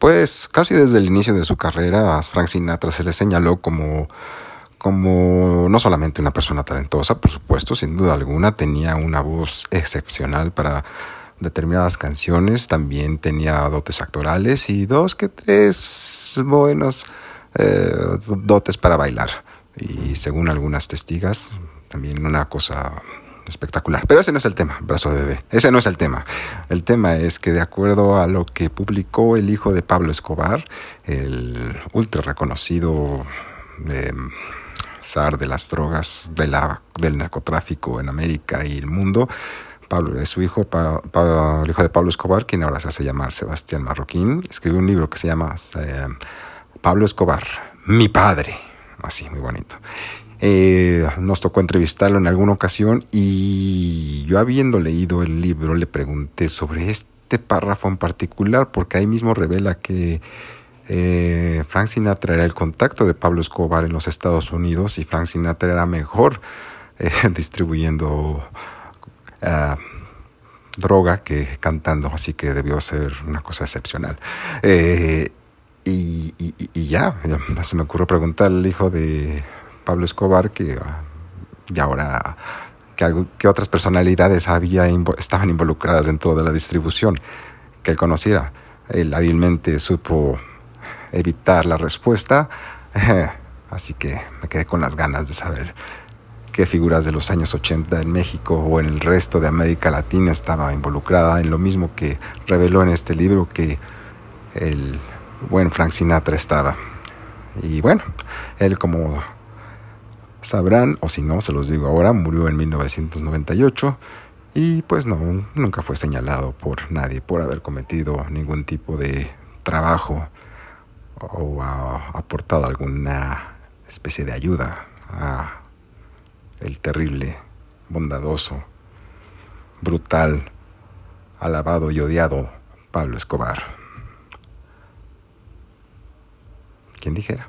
pues casi desde el inicio de su carrera a Frank Sinatra se le señaló como como no solamente una persona talentosa, por supuesto, sin duda alguna, tenía una voz excepcional para determinadas canciones, también tenía dotes actorales y dos que tres buenos eh, dotes para bailar. Y según algunas testigas, también una cosa espectacular. Pero ese no es el tema, brazo de bebé. Ese no es el tema. El tema es que de acuerdo a lo que publicó el hijo de Pablo Escobar, el ultra reconocido eh, zar de las drogas, de la, del narcotráfico en América y el mundo, Pablo, su hijo, el hijo de Pablo Escobar, quien ahora se hace llamar Sebastián Marroquín, escribió un libro que se llama eh, Pablo Escobar, mi padre, así, muy bonito. Eh, nos tocó entrevistarlo en alguna ocasión y yo habiendo leído el libro le pregunté sobre este párrafo en particular porque ahí mismo revela que eh, Frank Sinatra era el contacto de Pablo Escobar en los Estados Unidos y Frank Sinatra era mejor eh, distribuyendo droga que cantando, así que debió ser una cosa excepcional. y, ya, se me ocurrió preguntar al hijo de Pablo Escobar, que ah, y ahora que, otras personalidades había, estaban involucradas dentro de la distribución, que él conociera. Él hábilmente supo evitar la respuesta, así que me quedé con las ganas de saber qué figuras de los años 80 en México o en el resto de América Latina estaba involucrada en lo mismo que reveló en este libro que el buen Frank Sinatra estaba. Y bueno, él como sabrán, o si no, se los digo ahora, murió en 1998 y pues no, nunca fue señalado por nadie por haber cometido ningún tipo de trabajo o aportado alguna especie de ayuda a el terrible, bondadoso, brutal, alabado y odiado Pablo Escobar. ¿Quién dijera?